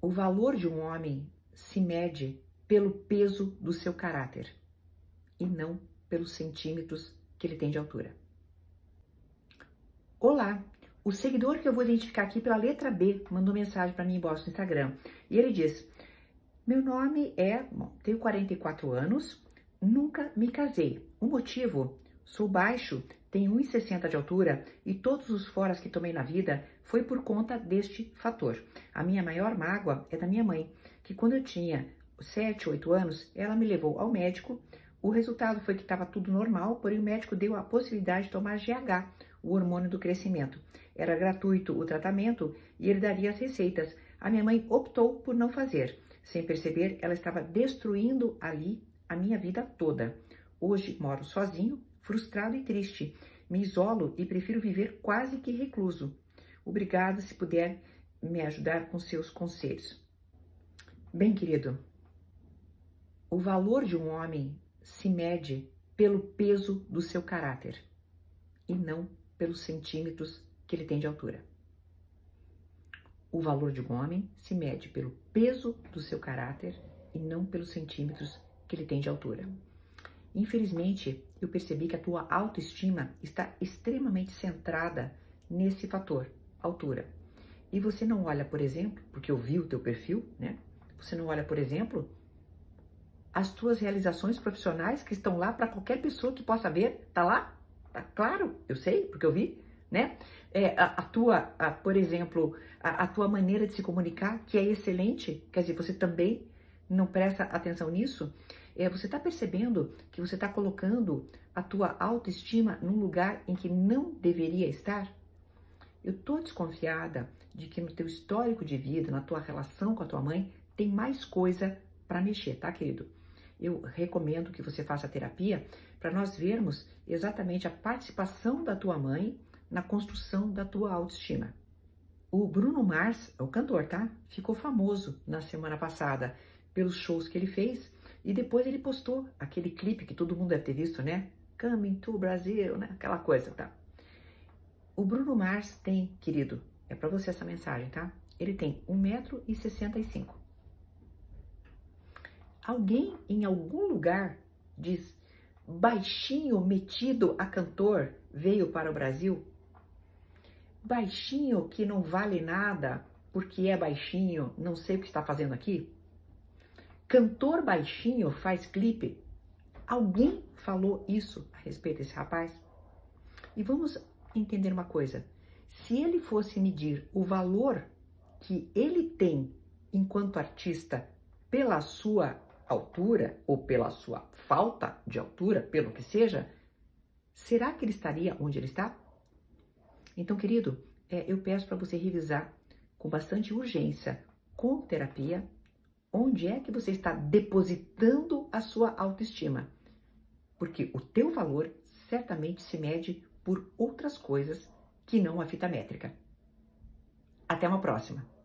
O valor de um homem se mede pelo peso do seu caráter e não pelos centímetros que ele tem de altura. Olá, o seguidor que eu vou identificar aqui pela letra B mandou mensagem para mim em no Instagram e ele diz: Meu nome é, bom, tenho 44 anos, nunca me casei. O motivo? Sou baixo, tenho 1,60 de altura e todos os foras que tomei na vida foi por conta deste fator. A minha maior mágoa é da minha mãe, que quando eu tinha 7, 8 anos, ela me levou ao médico. O resultado foi que estava tudo normal, porém o médico deu a possibilidade de tomar GH, o hormônio do crescimento. Era gratuito o tratamento e ele daria as receitas. A minha mãe optou por não fazer. Sem perceber, ela estava destruindo ali a minha vida toda. Hoje moro sozinho, frustrado e triste. Me isolo e prefiro viver quase que recluso. Obrigada se puder me ajudar com seus conselhos. Bem, querido, o valor de um homem se mede pelo peso do seu caráter e não pelos centímetros que ele tem de altura. O valor de um homem se mede pelo peso do seu caráter e não pelos centímetros que ele tem de altura. Infelizmente, eu percebi que a tua autoestima está extremamente centrada nesse fator, altura. E você não olha, por exemplo, porque eu vi o teu perfil, né? Você não olha, por exemplo, as tuas realizações profissionais que estão lá para qualquer pessoa que possa ver, tá lá? Tá claro, eu sei, porque eu vi, né? É, a, a tua, a, por exemplo, a, a tua maneira de se comunicar, que é excelente, quer dizer, você também não presta atenção nisso, é, você está percebendo que você está colocando a tua autoestima num lugar em que não deveria estar? Eu tô desconfiada de que no teu histórico de vida, na tua relação com a tua mãe, tem mais coisa para mexer, tá, querido? Eu recomendo que você faça terapia para nós vermos exatamente a participação da tua mãe na construção da tua autoestima. O Bruno Mars, o cantor, tá? Ficou famoso na semana passada pelos shows que ele fez e depois ele postou aquele clipe que todo mundo deve ter visto, né? Coming to Brasil, né? Aquela coisa, tá? O Bruno Mars tem, querido, é para você essa mensagem, tá? Ele tem 1,65m. Alguém em algum lugar diz baixinho metido a cantor veio para o Brasil? Baixinho que não vale nada porque é baixinho, não sei o que está fazendo aqui? Cantor baixinho faz clipe? Alguém falou isso a respeito desse rapaz? E vamos entender uma coisa: se ele fosse medir o valor que ele tem enquanto artista pela sua altura ou pela sua falta de altura, pelo que seja, será que ele estaria onde ele está? Então, querido, é, eu peço para você revisar com bastante urgência, com terapia, onde é que você está depositando a sua autoestima. Porque o teu valor certamente se mede por outras coisas que não a fita métrica. Até uma próxima!